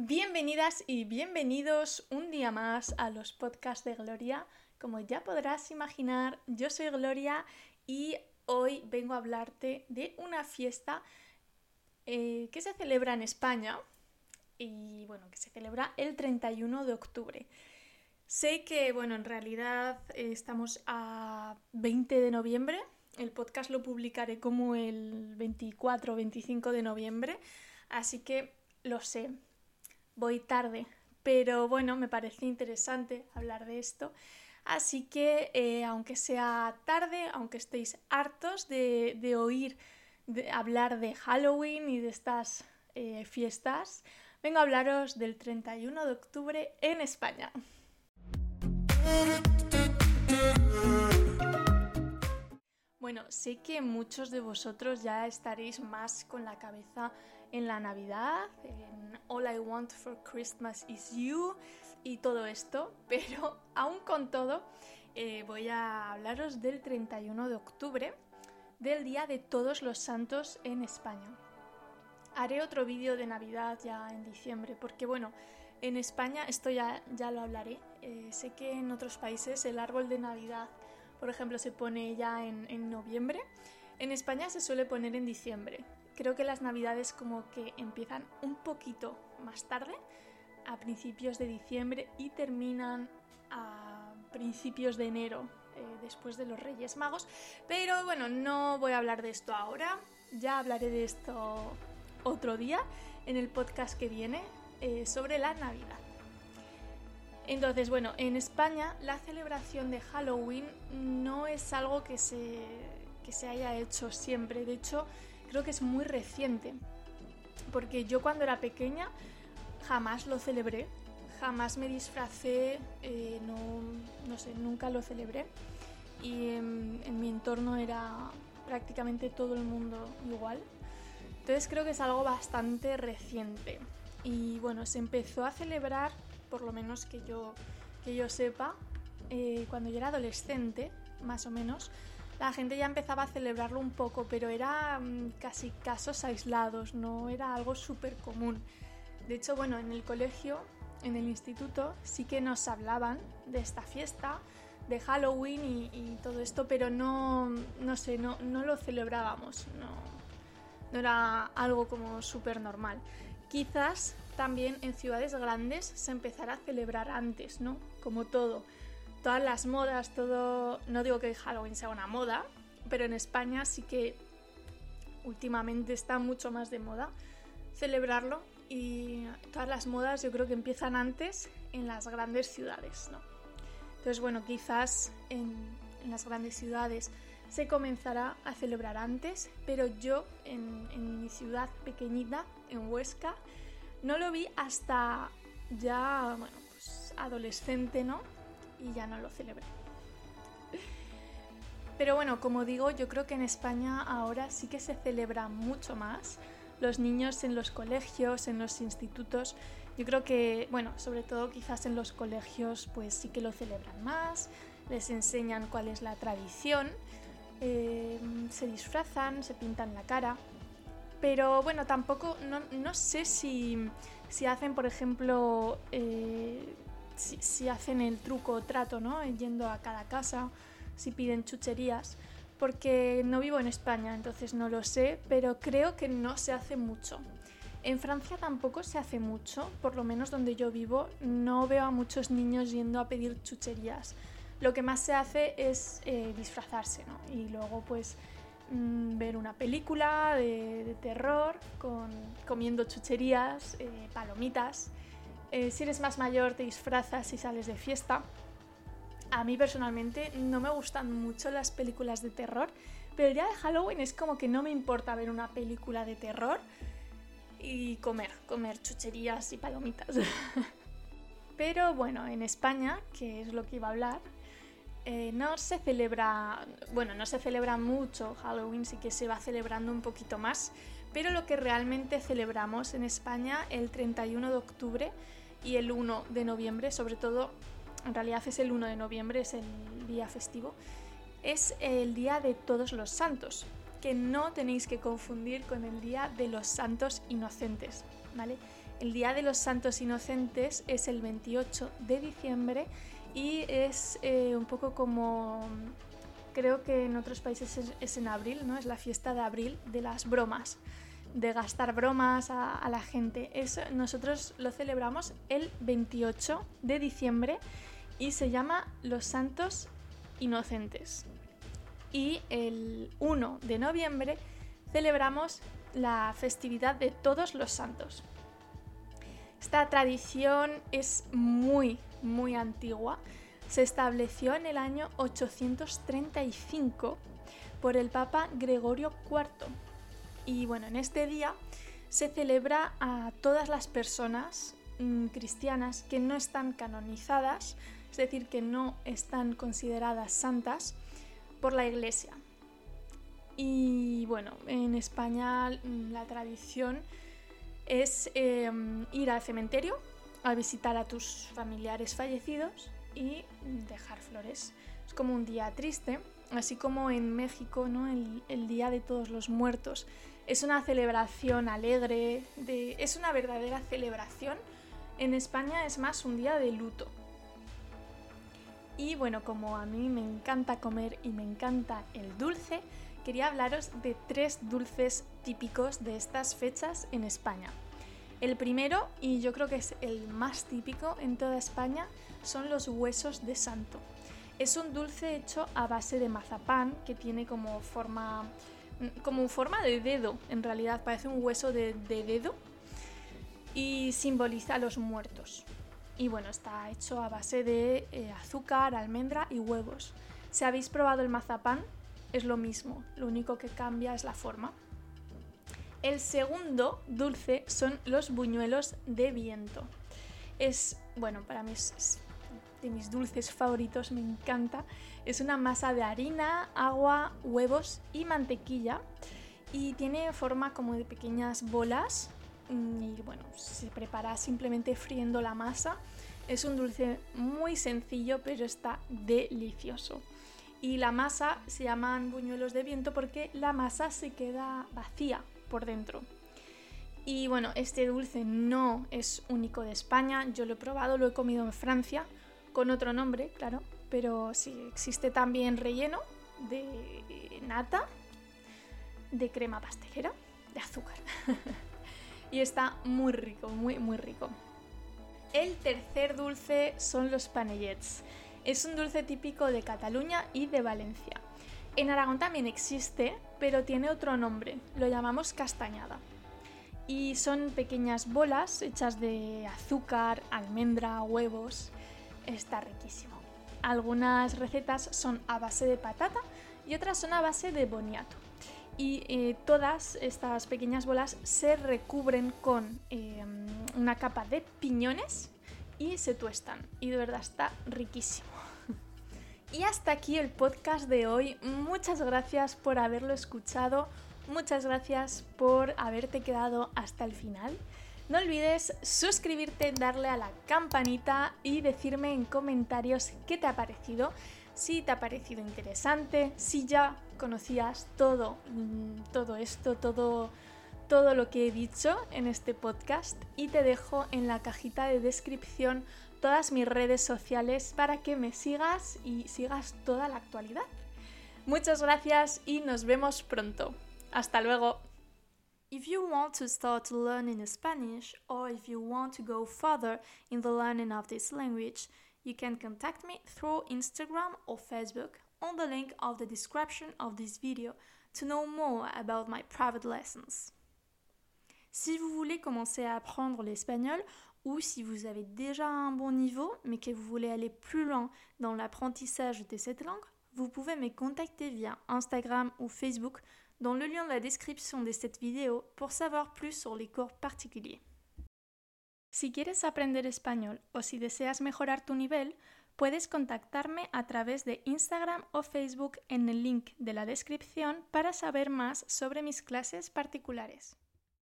Bienvenidas y bienvenidos un día más a los podcasts de Gloria. Como ya podrás imaginar, yo soy Gloria y hoy vengo a hablarte de una fiesta eh, que se celebra en España y bueno, que se celebra el 31 de octubre. Sé que, bueno, en realidad estamos a 20 de noviembre. El podcast lo publicaré como el 24 o 25 de noviembre. Así que lo sé, voy tarde. Pero bueno, me parece interesante hablar de esto. Así que, eh, aunque sea tarde, aunque estéis hartos de, oír de hablar de Halloween y de estas eh, fiestas, vengo a hablaros del 31 de octubre en España. Bueno, sé que muchos de vosotros ya estaréis más con la cabeza en la Navidad, en All I Want for Christmas is You y todo esto, pero aún con todo eh, voy a hablaros del 31 de octubre, del Día de Todos los Santos en España. Haré otro vídeo de Navidad ya en diciembre, porque bueno, en España, esto ya, ya lo hablaré, eh, sé que en otros países el árbol de Navidad, por ejemplo, se pone ya en, en noviembre. En España se suele poner en diciembre. Creo que las navidades como que empiezan un poquito más tarde, a principios de diciembre y terminan a principios de enero, eh, después de los Reyes Magos. Pero bueno, no voy a hablar de esto ahora, ya hablaré de esto otro día en el podcast que viene. Eh, sobre la Navidad. Entonces, bueno, en España la celebración de Halloween no es algo que se, que se haya hecho siempre. De hecho, creo que es muy reciente. Porque yo cuando era pequeña jamás lo celebré. Jamás me disfracé, eh, no, no, sé, nunca lo celebré. Y en, en mi entorno era prácticamente todo el mundo igual. Entonces creo que es algo bastante reciente. Y bueno, se empezó a celebrar, por lo menos que yo, que yo sepa, eh, cuando yo era adolescente, más o menos, la gente ya empezaba a celebrarlo un poco, pero era mm, casi casos aislados, no era algo súper común. De hecho, bueno, en el colegio, en el instituto, sí que nos hablaban de esta fiesta, de Halloween y, todo esto, pero no, no sé, no, no lo celebrábamos, no, no era algo como súper normal. Quizás también en ciudades grandes se empezará a celebrar antes, ¿no? Como todo. Todas las modas, todo... No digo que Halloween sea una moda, pero en España sí que últimamente está mucho más de moda celebrarlo y todas las modas yo creo que empiezan antes en las grandes ciudades, ¿no? Entonces, bueno, quizás en, en las grandes ciudades se comenzará a celebrar antes, pero yo en, mi ciudad pequeñita, en Huesca, no lo vi hasta ya, bueno, pues adolescente, ¿no? Y ya no lo celebré. Pero bueno, como digo, yo creo que en España ahora sí que se celebra mucho más. Los niños en los colegios, en los institutos, yo creo que, bueno, sobre todo quizás en los colegios, pues sí que lo celebran más, les enseñan cuál es la tradición eh, se disfrazan, se pintan la cara. Pero bueno, tampoco, no, sé si, hacen, por ejemplo, eh, si, hacen el truco o trato, ¿no? Yendo a cada casa, si piden chucherías, porque no vivo en España, entonces no lo sé, pero creo que no se hace mucho. En Francia tampoco se hace mucho, por lo menos donde yo vivo, no veo a muchos niños yendo a pedir chucherías lo que más se hace es eh, disfrazarse, ¿no? Y luego pues mm, ver una película de, terror con, comiendo chucherías, eh, palomitas. Eh, si eres más mayor te disfrazas y sales de fiesta. A mí personalmente no me gustan mucho las películas de terror, pero el día de Halloween es como que no me importa ver una película de terror y comer, comer chucherías y palomitas. pero bueno, en España, que es lo que iba a hablar, eh, no se celebra, bueno, no se celebra mucho Halloween, sí que se va celebrando un poquito más, pero lo que realmente celebramos en España el 31 de octubre y el 1 de noviembre, sobre todo, en realidad es el 1 de noviembre, es el día festivo, es el día de todos los santos, que no tenéis que confundir con el día de los santos inocentes, ¿vale? El Día de los Santos Inocentes es el 28 de diciembre y es eh, un poco como, creo que en otros países es, en abril, ¿no? Es la fiesta de abril de las bromas, de gastar bromas a, la gente. nosotros lo celebramos el 28 de diciembre y se llama Los Santos Inocentes. Y el 1 de noviembre celebramos la festividad de todos los santos. Esta tradición es muy, muy antigua. Se estableció en el año 835 por el Papa Gregorio IV. Y bueno, en este día se celebra a todas las personas mm, cristianas que no están canonizadas, es decir, que no están consideradas santas por la Iglesia. Y bueno, en España mm, la tradición es em, ir al cementerio a visitar a tus familiares fallecidos y dejar flores. Es como un día triste, así como en México, ¿no? el, Día de Todos los Muertos. Es una celebración alegre, de, es una verdadera celebración. En España es más un día de luto. Y bueno, como a mí me encanta comer y me encanta el dulce, quería hablaros de tres dulces típicos de estas fechas en España. El primero, y yo creo que es el más típico en toda España, son los huesos de santo. Es un dulce hecho a base de mazapán que tiene como forma como forma de dedo, en realidad parece un hueso de, dedo y simboliza a los muertos. Y bueno, está hecho a base de eh, azúcar, almendra y huevos. Si habéis probado el mazapán, es lo mismo, lo único que cambia es la forma. El segundo dulce son los buñuelos de viento. Es, bueno, para mí es, de mis dulces favoritos, me encanta. Es una masa de harina, agua, huevos y mantequilla y tiene forma como de pequeñas bolas mm, y bueno, se prepara simplemente friendo la masa. Es un dulce muy sencillo pero está delicioso y la masa se llaman buñuelos de viento porque la masa se queda vacía por dentro. Y bueno, este dulce no es único de España, yo lo he probado, lo he comido en Francia, con otro nombre, claro, pero sí, existe también relleno de nata, de crema pastelera, de azúcar. y está muy rico, muy, muy rico. El tercer dulce son los panellets. Es un dulce típico de Cataluña y de Valencia. En Aragón también existe, pero tiene otro nombre, lo llamamos castañada. Y son pequeñas bolas hechas de azúcar, almendra, huevos. Está riquísimo. Algunas recetas son a base de patata y otras son a base de boniato. Y eh, todas estas pequeñas bolas se recubren con eh, una capa de piñones y se tuestan. Y de verdad está riquísimo. Y hasta aquí el podcast de hoy. Muchas gracias por haberlo escuchado. Muchas gracias por haberte quedado hasta el final. No olvides suscribirte, darle a la campanita y decirme en comentarios qué te ha parecido, si te ha parecido interesante, si ya conocías todo, mm, todo esto, todo, todo lo que he dicho en este podcast y te dejo en la cajita de descripción todas mis redes sociales para que me sigas y sigas toda la actualidad. Muchas gracias y nos vemos pronto. Hasta luego. If you want to start learning Spanish or if you want to go further in the learning of this language, you can contact me through Instagram or Facebook on the link of the description of this video to know more about my private lessons. Si vous voulez commencer à apprendre l'espagnol ou si vous avez déjà un bon niveau mais que vous voulez aller plus loin dans l'apprentissage de cette langue, vous pouvez me contacter via Instagram ou Facebook dans le lien de la description de cette vidéo pour savoir plus sur les cours particuliers. Si quieres aprender español o si deseas mejorar tu nivel, puedes contactarme a través de Instagram o Facebook en el link de la descripción para saber más sobre mis clases particulares.